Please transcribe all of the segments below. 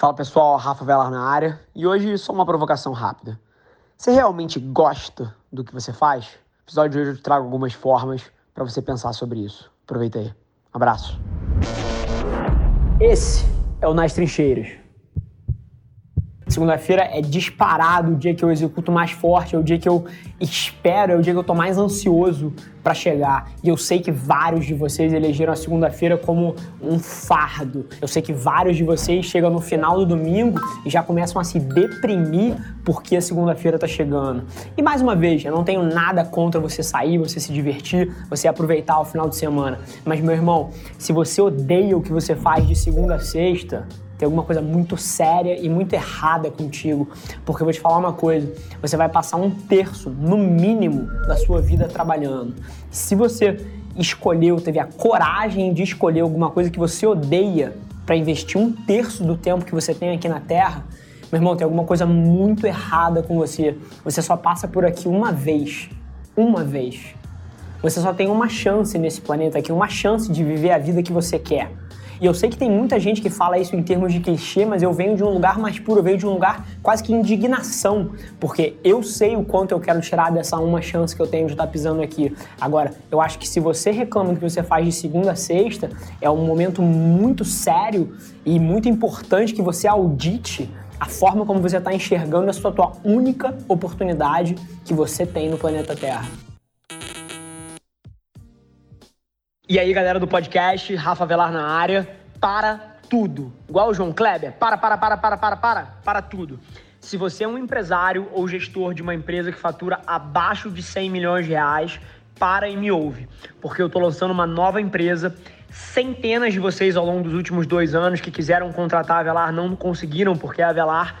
Fala pessoal, Rafa Velar na área e hoje só uma provocação rápida. Você realmente gosta do que você faz? No episódio de hoje eu trago algumas formas para você pensar sobre isso. Aproveita aí. Abraço. Esse é o Nas Trincheiras Segunda-feira é disparado o dia que eu executo mais forte, é o dia que eu espero, é o dia que eu tô mais ansioso para chegar. E eu sei que vários de vocês elegeram a segunda-feira como um fardo. Eu sei que vários de vocês chegam no final do domingo e já começam a se deprimir porque a segunda-feira tá chegando. E mais uma vez, eu não tenho nada contra você sair, você se divertir, você aproveitar o final de semana. Mas meu irmão, se você odeia o que você faz de segunda a sexta, tem alguma coisa muito séria e muito errada contigo. Porque eu vou te falar uma coisa: você vai passar um terço, no mínimo, da sua vida trabalhando. Se você escolheu, teve a coragem de escolher alguma coisa que você odeia para investir um terço do tempo que você tem aqui na Terra, meu irmão, tem alguma coisa muito errada com você. Você só passa por aqui uma vez. Uma vez. Você só tem uma chance nesse planeta aqui, uma chance de viver a vida que você quer. E eu sei que tem muita gente que fala isso em termos de clichê, mas eu venho de um lugar mais puro, eu venho de um lugar quase que indignação, porque eu sei o quanto eu quero tirar dessa uma chance que eu tenho de estar pisando aqui. Agora, eu acho que se você reclama do que você faz de segunda a sexta, é um momento muito sério e muito importante que você audite a forma como você está enxergando essa tua única oportunidade que você tem no planeta Terra. E aí, galera do podcast, Rafa Velar na área, para tudo. Igual o João Kleber, para, para, para, para, para, para, para tudo. Se você é um empresário ou gestor de uma empresa que fatura abaixo de 100 milhões de reais, para e me ouve, porque eu estou lançando uma nova empresa. Centenas de vocês ao longo dos últimos dois anos que quiseram contratar a Velar não conseguiram, porque a Velar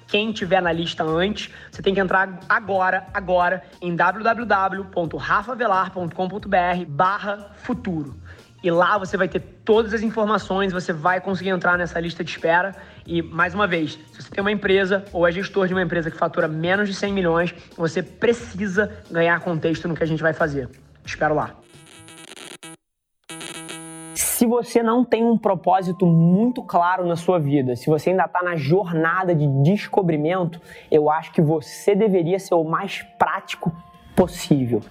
quem tiver na lista antes, você tem que entrar agora, agora, em www.rafavelar.com.br barra futuro. E lá você vai ter todas as informações, você vai conseguir entrar nessa lista de espera. E, mais uma vez, se você tem uma empresa ou é gestor de uma empresa que fatura menos de 100 milhões, você precisa ganhar contexto no que a gente vai fazer. Espero lá. Se você não tem um propósito muito claro na sua vida, se você ainda está na jornada de descobrimento, eu acho que você deveria ser o mais prático possível.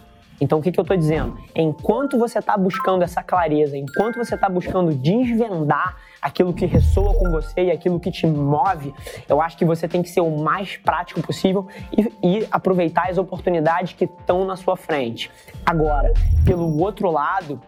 Então, o que, que eu estou dizendo? Enquanto você está buscando essa clareza, enquanto você está buscando desvendar aquilo que ressoa com você e aquilo que te move, eu acho que você tem que ser o mais prático possível e, e aproveitar as oportunidades que estão na sua frente. Agora, pelo outro lado,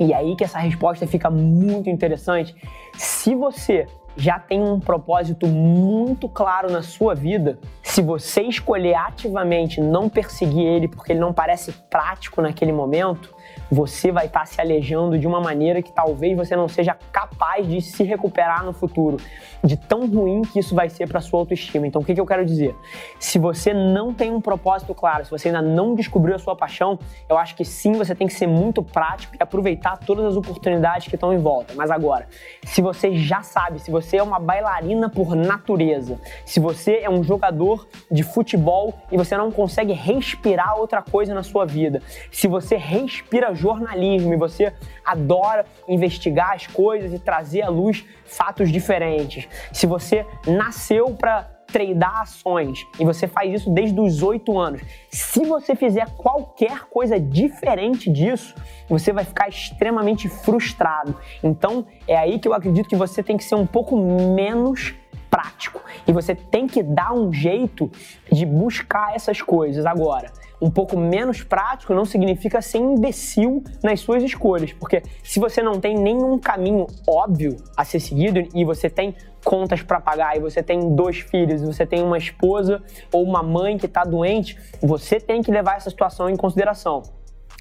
e aí que essa resposta fica muito interessante. Se você já tem um propósito muito claro na sua vida, se você escolher ativamente não perseguir ele porque ele não parece prático naquele momento, você vai estar tá se alejando de uma maneira que talvez você não seja capaz de se recuperar no futuro, de tão ruim que isso vai ser para sua autoestima. Então, o que, que eu quero dizer? Se você não tem um propósito claro, se você ainda não descobriu a sua paixão, eu acho que sim, você tem que ser muito prático e aproveitar todas as oportunidades que estão em volta. Mas agora, se você já sabe, se você é uma bailarina por natureza, se você é um jogador de futebol e você não consegue respirar outra coisa na sua vida, se você respira jornalismo e você adora investigar as coisas e trazer à luz fatos diferentes, se você nasceu para treinar ações e você faz isso desde os oito anos, se você fizer qualquer coisa diferente disso, você vai ficar extremamente frustrado. Então é aí que eu acredito que você tem que ser um pouco menos prático e você tem que dar um jeito de buscar essas coisas agora um pouco menos prático não significa ser imbecil nas suas escolhas, porque se você não tem nenhum caminho óbvio a ser seguido e você tem contas para pagar e você tem dois filhos, e você tem uma esposa ou uma mãe que está doente, você tem que levar essa situação em consideração.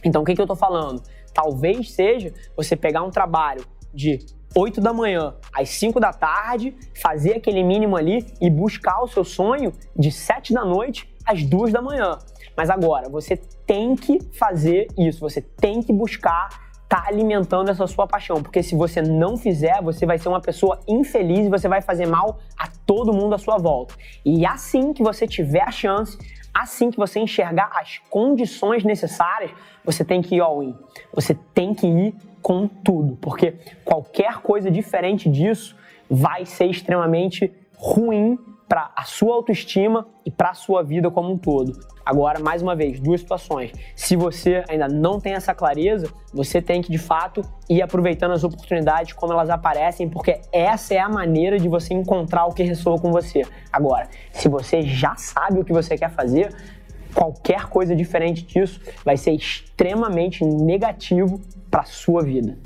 Então, o que, que eu estou falando? Talvez seja você pegar um trabalho de 8 da manhã às 5 da tarde, fazer aquele mínimo ali e buscar o seu sonho de 7 da noite às 2 da manhã. Mas agora, você tem que fazer isso, você tem que buscar estar tá alimentando essa sua paixão, porque se você não fizer, você vai ser uma pessoa infeliz e você vai fazer mal a todo mundo à sua volta. E assim que você tiver a chance, assim que você enxergar as condições necessárias, você tem que ir all in. Você tem que ir com tudo, porque qualquer coisa diferente disso vai ser extremamente ruim para a sua autoestima e para a sua vida como um todo. Agora, mais uma vez, duas situações. Se você ainda não tem essa clareza, você tem que de fato ir aproveitando as oportunidades como elas aparecem, porque essa é a maneira de você encontrar o que ressoa com você. Agora, se você já sabe o que você quer fazer, qualquer coisa diferente disso vai ser extremamente negativo para sua vida.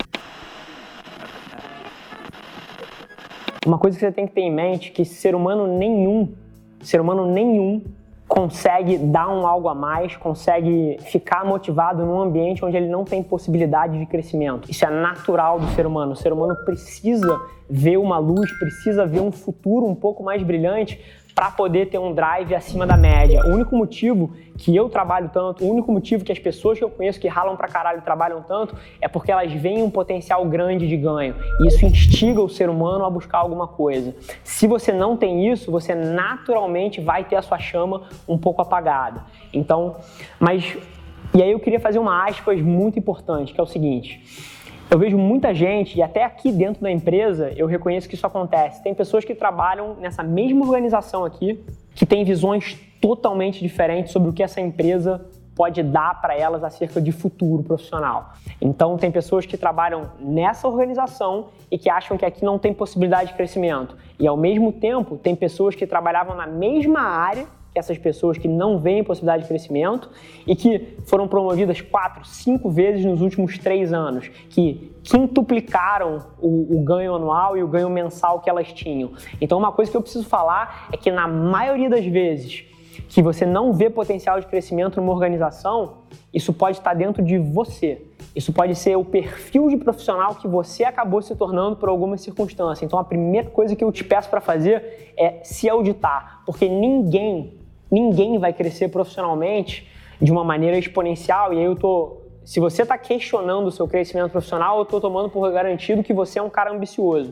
Uma coisa que você tem que ter em mente é que ser humano nenhum, ser humano nenhum consegue dar um algo a mais, consegue ficar motivado num ambiente onde ele não tem possibilidade de crescimento. Isso é natural do ser humano. O ser humano precisa ver uma luz, precisa ver um futuro um pouco mais brilhante para poder ter um drive acima da média. O único motivo que eu trabalho tanto, o único motivo que as pessoas que eu conheço que ralam pra caralho trabalham tanto é porque elas veem um potencial grande de ganho. E isso instiga o ser humano a buscar alguma coisa. Se você não tem isso, você naturalmente vai ter a sua chama um pouco apagada. Então, mas e aí eu queria fazer uma aspas muito importante, que é o seguinte: eu vejo muita gente, e até aqui dentro da empresa eu reconheço que isso acontece. Tem pessoas que trabalham nessa mesma organização aqui, que têm visões totalmente diferentes sobre o que essa empresa pode dar para elas acerca de futuro profissional. Então, tem pessoas que trabalham nessa organização e que acham que aqui não tem possibilidade de crescimento. E, ao mesmo tempo, tem pessoas que trabalhavam na mesma área que essas pessoas que não veem possibilidade de crescimento e que foram promovidas quatro, cinco vezes nos últimos três anos, que quintuplicaram o, o, ganho anual e o ganho mensal que elas tinham. Então, uma coisa que eu preciso falar é que na maioria das vezes que você não vê potencial de crescimento numa organização, isso pode estar dentro de você. Isso pode ser o perfil de profissional que você acabou se tornando por alguma circunstância. Então, a primeira coisa que eu te peço para fazer é se auditar, porque ninguém ninguém vai crescer profissionalmente de uma maneira exponencial. E aí eu tô. Se você está questionando o seu crescimento profissional, eu estou tomando por garantido que você é um cara ambicioso.